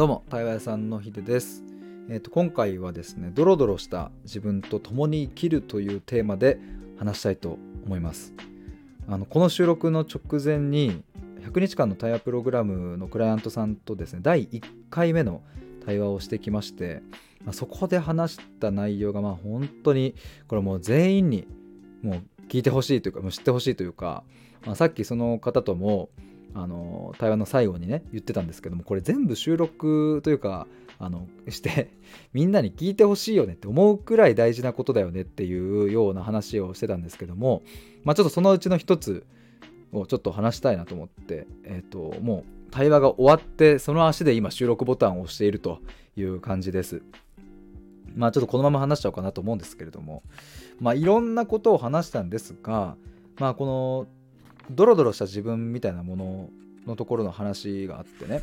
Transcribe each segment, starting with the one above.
どうも対話屋さんのひでです、えーと今回はですねドロドロした自分と共に生きるというテーマで話したいと思います。あのこの収録の直前に100日間の対話プログラムのクライアントさんとですね第1回目の対話をしてきまして、まあそこで話した内容がまあ本当にこれもう全員にもう聞いてほしいというかもう知ってほしいというか、まあ、さっきその方ともあの対話の最後にね言ってたんですけどもこれ全部収録というかあのして みんなに聞いてほしいよねって思うくらい大事なことだよねっていうような話をしてたんですけども、まあ、ちょっとそのうちの一つをちょっと話したいなと思って、えっともう対話が終わってその足で今収録ボタンを押しているという感じです。まあちょっとこのまま話しちゃおうかなと思うんですけれどもまあいろんなことを話したんですがまあこのドロドロした自分みたいなもののところの話があってね。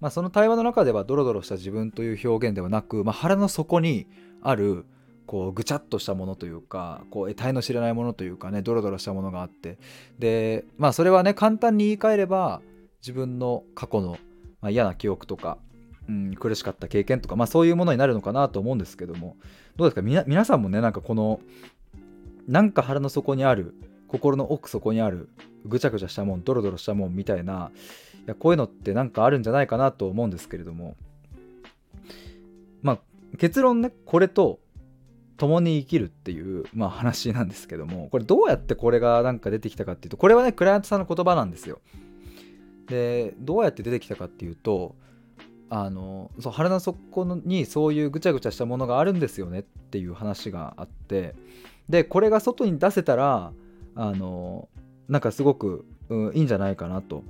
まあその対話の中ではドロドロした自分という表現ではなく、まあ、腹の底にあるこうぐちゃっとしたものというかこう得体の知れないものというかねドロドロしたものがあって。でまあそれはね簡単に言い換えれば自分の過去の、ま、嫌な記憶とか、うん、苦しかった経験とか、まあ、そういうものになるのかなと思うんですけども。どうですか？皆さんもねなんかこのなんか腹の底にある心の奥底にあるぐちゃぐちゃしたもんドロドロしたもんみたいないやこういうのってなんかあるんじゃないかなと思うんですけれどもまあ結論ねこれと共に生きるっていう、まあ、話なんですけどもこれどうやってこれがなんか出てきたかっていうとこれはねクライアントさんの言葉なんですよ。でどうやって出てきたかっていうとあのそう腹の底にそういうぐちゃぐちゃしたものがあるんですよねっていう話があってでこれが外に出せたらあのなんかすごく、うん、いいんじゃないかなと。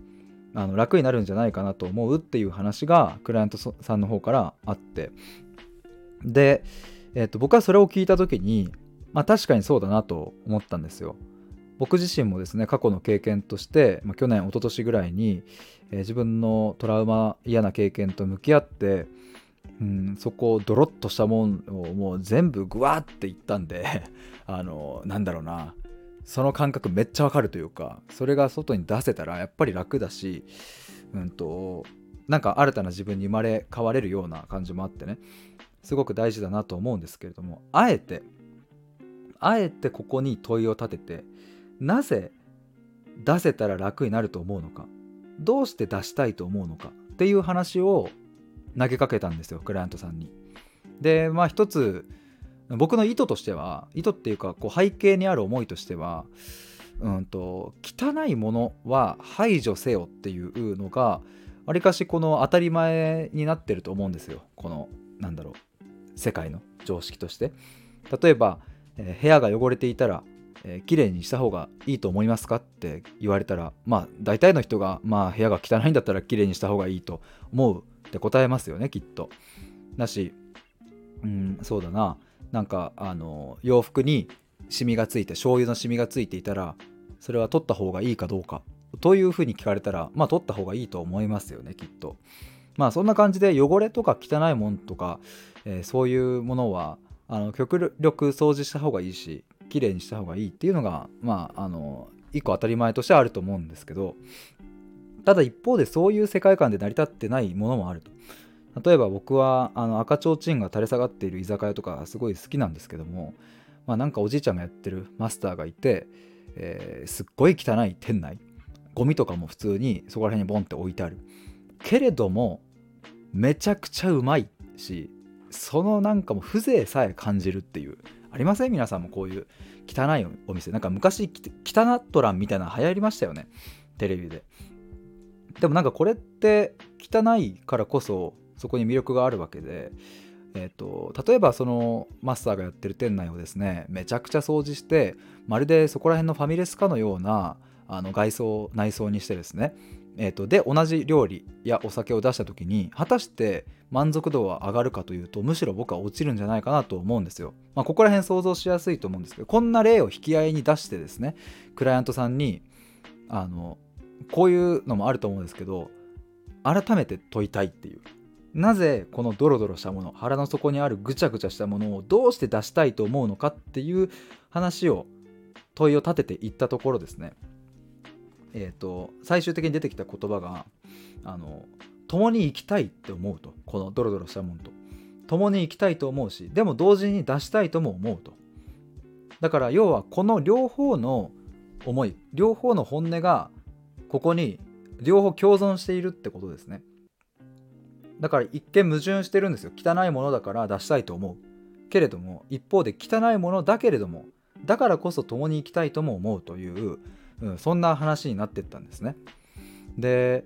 あの楽になるんじゃないかなと思うっていう話がクライアントさんの方からあって。で、えー、と僕はそれを聞いた時にまあ確かにそうだなと思ったんですよ。僕自身もですね過去の経験として、まあ、去年一昨年ぐらいに、えー自分のトラウマ嫌な経験と向き合って、うん、そこをドロッとしたもんをもう全部グワーっていったんで あのなんだろうな。その感覚めっちゃわかるというかそれが外に出せたらやっぱり楽だし、うんと、なんか新たな自分に生まれ変われるような感じもあってねすごく大事だなと思うんですけれどもあえてあえてここに問いを立ててなぜ出せたら楽になると思うのかどうして出したいと思うのかっていう話を投げかけたんですよクライアントさんに。でまあ一つ僕の意図としては意図っていうかこう背景にある思いとしてはうんと汚いものは排除せよっていうのがわりかしこの当たり前になってると思うんですよ。このなんだろう世界の常識として。例えば、えー部屋が汚れていたら、えー、きれいにした方がいいと思いますかって言われたらまあ大体の人がまあ部屋が汚いんだったらきれいにした方がいいと思うって答えますよねきっと。だしうんそうだな。なんかあの洋服にシミがついて醤油のシミがついていたらそれは取った方がいいかどうかというふうに聞かれたらまあ取った方がいいと思いますよねきっと。まあそんな感じで汚れとか汚いもんとか、えーそういうものはあの極力掃除した方がいいし綺麗にした方がいいっていうのがまああの一個当たり前としてあると思うんですけどただ一方でそういう世界観で成り立ってないものもあると。例えば僕はあの赤ちょうちんが垂れ下がっている居酒屋とかすごい好きなんですけどもまあなんかおじいちゃんがやってるマスターがいて、えーすっごい汚い店内ゴミとかも普通にそこら辺にボンって置いてある。けれどもめちゃくちゃうまいしそのなんかも風情さえ感じるっていう。ありません？皆さんもこういう汚いお店。なんか昔き汚トランみたいなの流行りましたよね。テレビで。でもなんかこれって汚いからこそそこに魅力があるわけでえー、と例えばそのマスターがやってる店内をですねめちゃくちゃ掃除してまるでそこら辺のファミレスかのようなあの外装内装にしてですね、えー、とで同じ料理やお酒を出した時に果たして満足度は上がるかというとむしろ僕は落ちるんじゃないかなと思うんですよ。まあ、ここら辺想像しやすいと思うんですけどこんな例を引き合いに出してですねクライアントさんにあのこういうのもあると思うんですけど改めて問いたいっていうなぜこのドロドロしたもの腹の底にあるぐちゃぐちゃしたものをどうして出したいと思うのかっていう話を問いを立てていったところですね。えっ、と最終的に出てきた言葉があの共に生きたいって思うと。このドロドロしたもんと。共に生きたいと思うしでも同時に出したいとも思うと。だから要はこの両方の思い両方の本音がここに両方共存しているってことですね。だから一見矛盾してるんですよ。汚いものだから出したいと思う。けれども一方で汚いものだけれどもだからこそ共に生きたいとも思うという、うん、そんな話になってったんですね。で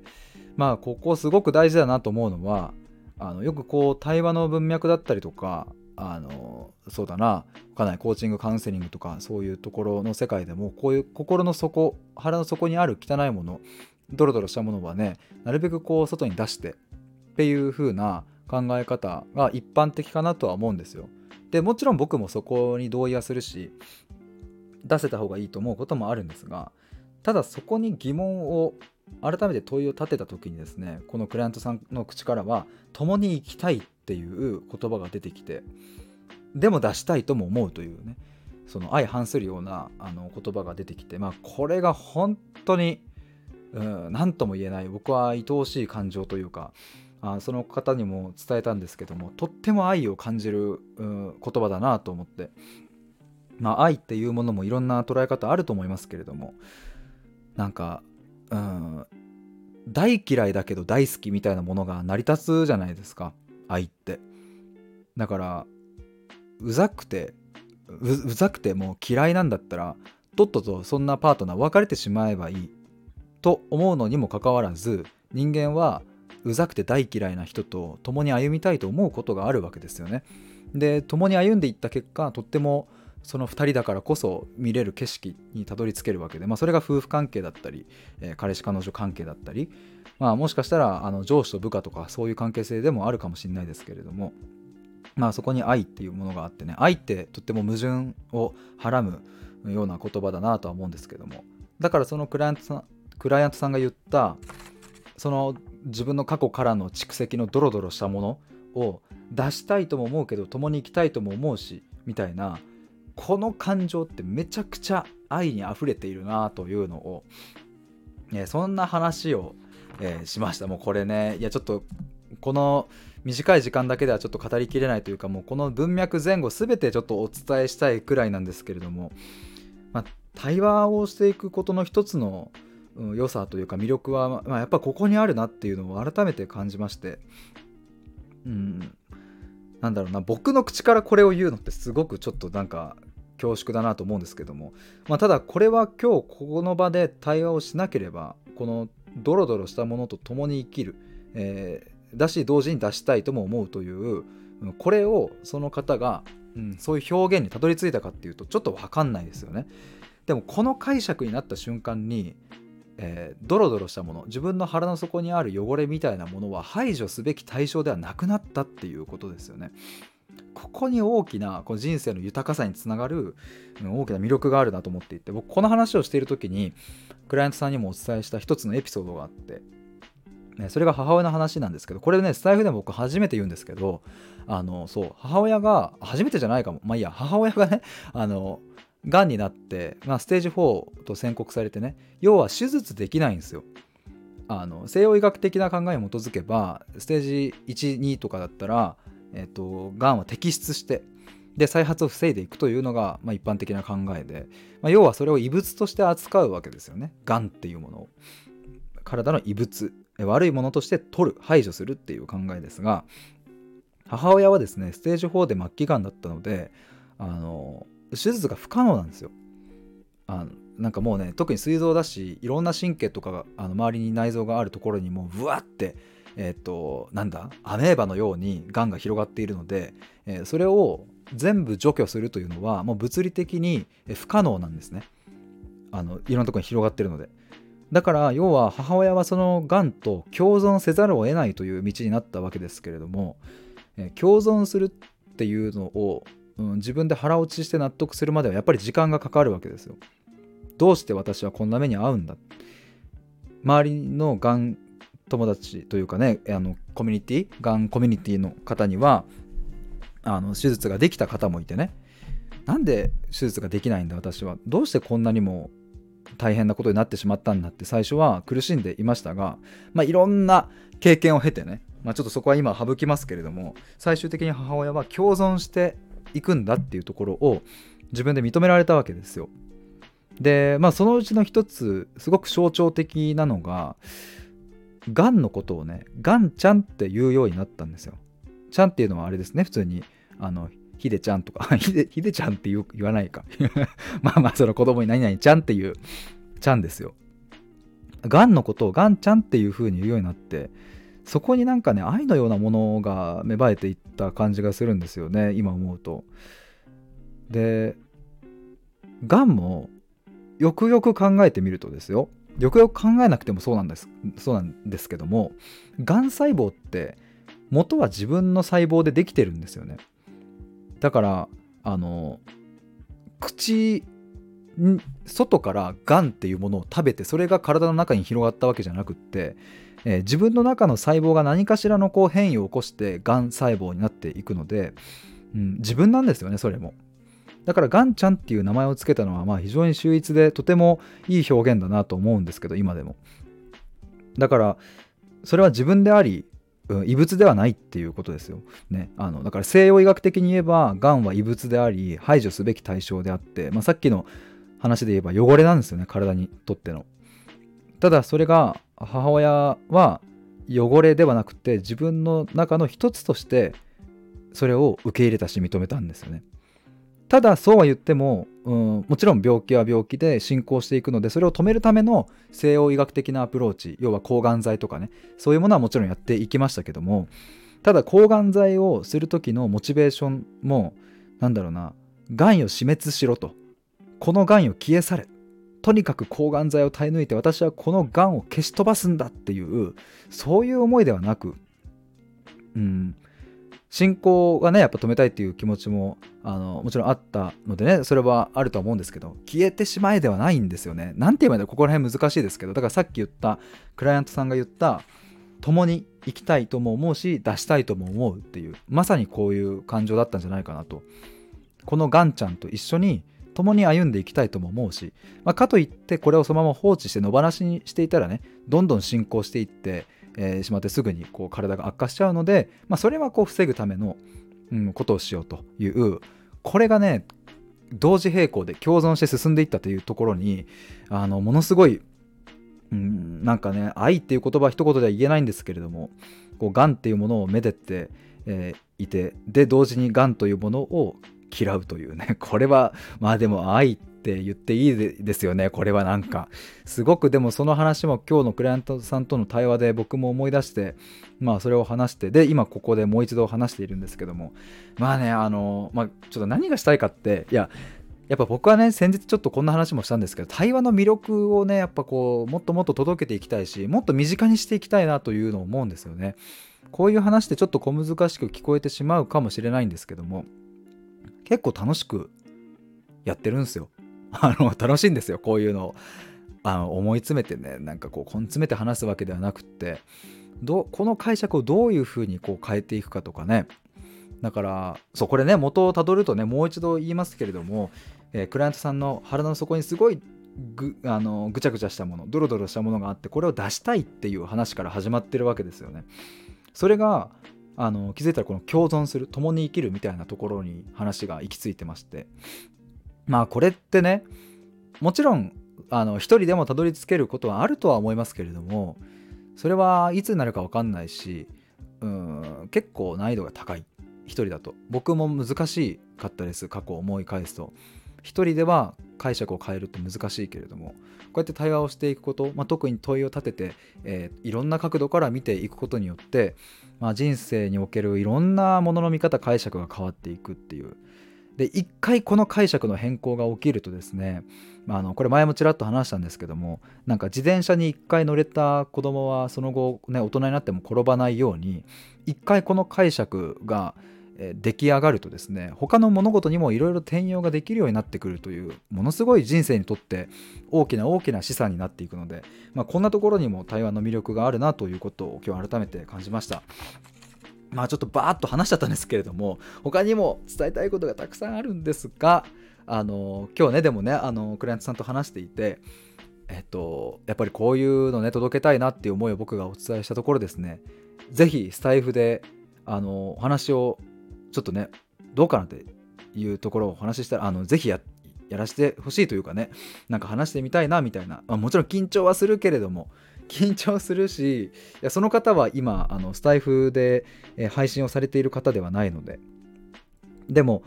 まあここすごく大事だなと思うのはあのよくこう対話の文脈だったりとかあのそうだなかなりコーチングカウンセリングとかそういうところの世界でもこういう心の底腹の底にある汚いものドロドロしたものはねなるべくこう外に出してっていう風な考え方が一般的かなとは思うんですよ。でもちろん僕もそこに同意はするし出せた方がいいと思うこともあるんですがただそこに疑問を改めて問いを立てた時にですねこのクライアントさんの口からは「共に生きたい」っていう言葉が出てきてでも出したいとも思うというねその相反するようなあの言葉が出てきてまあこれが本当に何とも言えない僕は愛おしい感情というかあその方にも伝えたんですけどもとっても愛を感じる言葉だなと思って。まあ愛っていうものもいろんな捉え方あると思いますけれどもなんかうん大嫌いだけど大好きみたいなものが成り立つじゃないですか愛って。だからうざくてうざくてもう嫌いなんだったらとっととそんなパートナー別れてしまえばいいと思うのにもかかわらず人間はうざくて大嫌いな人と共に歩みたいと思うことがあるわけですよね。で共に歩んでいった結果とってもその2人だからこそ見れる景色にたどり着けるわけで、まあ、それが夫婦関係だったり、えー、彼氏彼女関係だったり、まあ、もしかしたらあの上司と部下とかそういう関係性でもあるかもしれないですけれども、まあ、そこに愛っていうものがあってね愛ってとっても矛盾をはらむような言葉だなとは思うんですけどもだからそのクライアントさんクライアントさんが言ったその自分の過去からの蓄積のドロドロしたものを出したいとも思うけど共に生きたいとも思うしみたいなこの感情ってめちゃくちゃ愛にあふれているなというのを、ね、そんな話を、えー、しました。もうこれねいやちょっとこの短い時間だけではちょっと語りきれないというかもうこの文脈前後全てちょっとお伝えしたいくらいなんですけれども、まあ、対話をしていくことの一つのうん、良さというか魅力は、まあ、やっぱここにあるなっていうのを改めて感じまして。うん。なんだろうな僕の口からこれを言うのってすごくちょっとなんか恐縮だなと思うんですけども、まあ、ただこれは今日ここの場で対話をしなければこのドロドロしたものと共に生きる、えー、だし同時に出したいとも思うというこれをその方が、うん、そういう表現にたどり着いたかっていうとちょっと分かんないですよね。でもこの解釈になった瞬間にえー、ドロドロしたもの自分の腹の底にある汚れみたいなものは排除すべき対象ではなくなったっていうことですよね。ここに大きなこの人生の豊かさにつながる大きな魅力があるなと思っていて僕この話をしている時にクライアントさんにもお伝えした一つのエピソードがあって、ね、それが母親の話なんですけどこれねスタイフでも僕初めて言うんですけどあのそう母親が初めてじゃないかもまあいいや母親がねあのがんになって、まあ、ステージ4と宣告されてね要は手術できないんですよ。あの西洋医学的な考えに基づけばステージ12とかだったら、えーと、がんは摘出してで再発を防いでいくというのが、まあ、一般的な考えで、まあ、要はそれを異物として扱うわけですよね。がんっていうものを。体の異物悪いものとして取る排除するっていう考えですが母親はですねステージ4で末期がんだったのであの手術が不可能なんですよ。あのなんかもうね特に膵臓だしいろんな神経とかがあの周りに内臓があるところにもうブワってえ、ー、となんだアメーバのようにがんが広がっているので、えー、それを全部除去するというのはもう物理的に不可能なんですねあのいろんなところに広がってるのでだから要は母親はそのがんと共存せざるを得ないという道になったわけですけれども、えー、共存するっていうのをうん、自分で腹落ちして納得するまではやっぱり時間がかかるわけですよ。どうして私はこんな目に遭うんだ？周りのがん友達というかねあのコミュニティがんコミュニティの方にはあの手術ができた方もいてね。なんで手術ができないんだ私は？どうしてこんなにも大変なことになってしまったんだって最初は苦しんでいましたが、まあ、いろんな経験を経てね、まあ、ちょっとそこは今省きますけれども最終的に母親は共存していくんだっていうところを自分で認められたわけですよ。でまあそのうちの一つすごく象徴的なのががんのことをねがんちゃんって言うようになったんですよ。ちゃんっていうのはあれですね普通にあのひでちゃんとかひでひでちゃんって言言わないか まあまあその子供に何々ちゃんっていうちゃんですよ。がんのことをがんちゃんっていう風に言うようになってそこになんかね愛のようなものが芽生えていった感じがするんですよね今思うと。でがんもよくよく考えてみるとですよよくよく考えなくてもそうなんですそうなんですけどもがん細胞って元は自分の細胞でできてるんですよねだからあの口外からがんっていうものを食べてそれが体の中に広がったわけじゃなくって、えー、自分の中の細胞が何かしらのこう変異を起こしてがん細胞になっていくので、うん、自分なんですよねそれも。だからガンちゃんっていう名前を付けたのはまあ非常に秀逸でとてもいい表現だなと思うんですけど今でも。だからそれは自分であり異物ではないっていうことですよ。ね、あのだから西洋医学的に言えばがんは異物であり排除すべき対象であって、まあ、さっきの話で言えば汚れなんですよね体にとっての。ただそれが母親は汚れではなくて自分の中の一つとしてそれを受け入れたし認めたんですよね。ただそうは言っても、うん、もちろん病気は病気で進行していくのでそれを止めるための西洋医学的なアプローチ要は抗がん剤とかねそういうものはもちろんやっていきましたけどもただ抗がん剤をする時のモチベーションもなんだろうながんを死滅しろとこのがんを消え去れとにかく抗がん剤を耐え抜いて私はこのがんを消し飛ばすんだっていうそういう思いではなくうん進行がねやっぱ止めたいっていう気持ちもあのもちろんあったのでねそれはあるとは思うんですけど消えてしまえではないんですよね。なんて言えばいいんだここら辺難しいですけどだからさっき言ったクライアントさんが言った共に行きたいとも思うし出したいとも思うっていうまさにこういう感情だったんじゃないかなと。このガンちゃんと一緒に共に歩んでいきたいとも思うし、まあ、かといってこれをそのまま放置して野放しにしていたらねどんどん進行していってえー、しまってすぐにこう体が悪化しちゃうので、まあ、それはこう防ぐための、うん、ことをしようというこれがね同時並行で共存して進んでいったというところにあのものすごい、うん、なんかね愛っていう言葉一言では言えないんですけれどもこうがんっていうものをめでて、えー、いてで同時にがんというものを嫌うというね。これはまあでも愛って言っていいですよね。これはなんか。すごくでもその話も今日のクライアントさんとの対話で僕も思い出してまあそれを話してで今ここでもう一度話しているんですけども。まあねあのまあちょっと何がしたいかっていややっぱ僕はね先日ちょっとこんな話もしたんですけど対話の魅力をねやっぱこうもっともっと届けていきたいしもっと身近にしていきたいなというのを思うんですよね。こういう話ってちょっと小難しく聞こえてしまうかもしれないんですけども。結構楽しくやってるんですよ。あの楽しいんですよこういうのを。あの思い詰めてねなんかこう根詰めて話すわけではなくって。どこの解釈をどういうふうにこう変えていくかとかね。だからそうこれね元をたどるとねもう一度言いますけれども、えー、クライアントさんの腹の底にすごいぐあのぐちゃぐちゃしたものドロドロしたものがあってこれを出したいっていう話から始まってるわけですよね。それがあの気づいたらこの共存する共に生きるみたいなところに話が行き着いてまして。まあこれってねもちろんあの一人でもたどり着けることはあるとは思いますけれどもそれはいつになるか分かんないしうん結構難易度が高い。一人だと。僕も難しかったです過去思い返すと。一人では解釈を変えるって難しいけれどもこうやって対話をしていくこと、まあ、特に問いを立てて、えー、いろんな角度から見ていくことによって、まあ、人生におけるいろんなものの見方解釈が変わっていくっていう。で一回この解釈の変更が起きるとですね、まあ、あのこれ前もちらっと話したんですけどもなんか自転車に一回乗れた子供はその後ね大人になっても転ばないように一回この解釈が出来上がるとですね他の物事にもいろいろ転用ができるようになってくるというものすごい人生にとって大きな大きな資産になっていくので、まあ、こんなところにも台湾の魅力があるなということを今日改めて感じました。まあちょっとバーッと話しちゃったんですけれども他にも伝えたいことがたくさんあるんですがあの今日ねでもねあのクライアントさんと話していてえっと、やっぱりこういうのね届けたいなっていう思いを僕がお伝えしたところですね是非スタイフであのお話をちょっとねどうかなっていうところをお話ししたらあのぜひややらせてほしいというかねなんか話してみたいなみたいな、まあ、もちろん緊張はするけれども緊張するしいやその方は今あのスタイフで、え配信をされている方ではないので。でも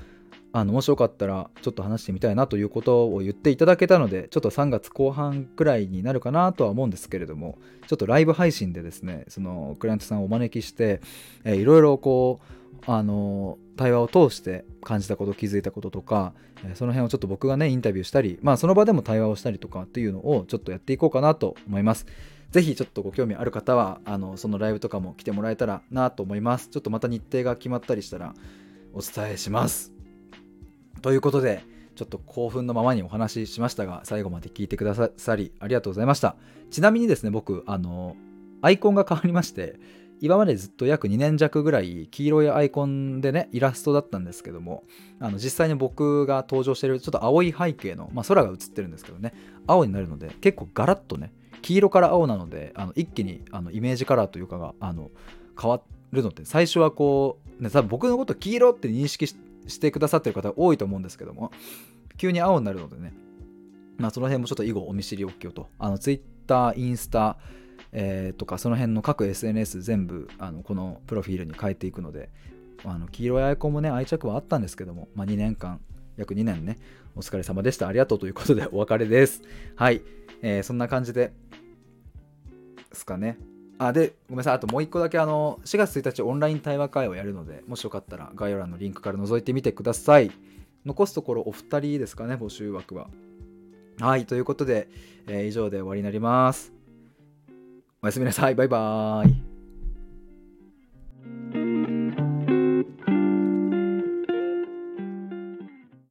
あのもしよかったらちょっと話してみたいなということを言っていただけたのでちょっと3月後半くらいになるかなとは思うんですけれどもちょっとライブ配信でですねそのクライアントさんをお招きして、えー、いろいろこうあの対話を通して感じたこと気づいたこととか、その辺をちょっと僕がねインタビューしたりまあその場でも対話をしたりとかっていうのをちょっとやっていこうかなと思います。ぜひちょっとご興味ある方はあのそのライブとかも来てもらえたらなと思います。ちょっとまた日程が決まったりしたらお伝えします。ということで、ちょっと興奮のままにお話ししましたが、最後まで聞いてくださりありがとうございました。ちなみにですね、僕、あの、アイコンが変わりまして、今までずっと約2年弱ぐらい黄色いアイコンでね、イラストだったんですけども、あの実際に僕が登場してるちょっと青い背景の、まあ、空が映ってるんですけどね、青になるので、結構ガラッとね、黄色から青なので、あの一気にあのイメージカラーというかがあの変わるので、最初はこう、ね、多分僕のこと黄色って認識して、くださってる方多いと思うんですけども、急に青になるのでね、まあ、その辺もちょっと以後お見知りおきをと。あの、Twitter、インスタ、えー、とか、その辺の各 SNS 全部、あのこのプロフィールに変えていくので、あの黄色いアイコンもね、愛着はあったんですけども、まあ、2年間、約2年ね、お疲れ様でした。ありがとうということでお別れです。はい。えー、そんな感じで、ですかね。あでごめんなさいあともう一個だけあの4月1日オンライン対話会をやるのでもしよかったら概要欄のリンクから覗いてみてください残すところお二人ですかね募集枠ははいということで、えー、以上で終わりになりますおやすみなさい。バイバーイ。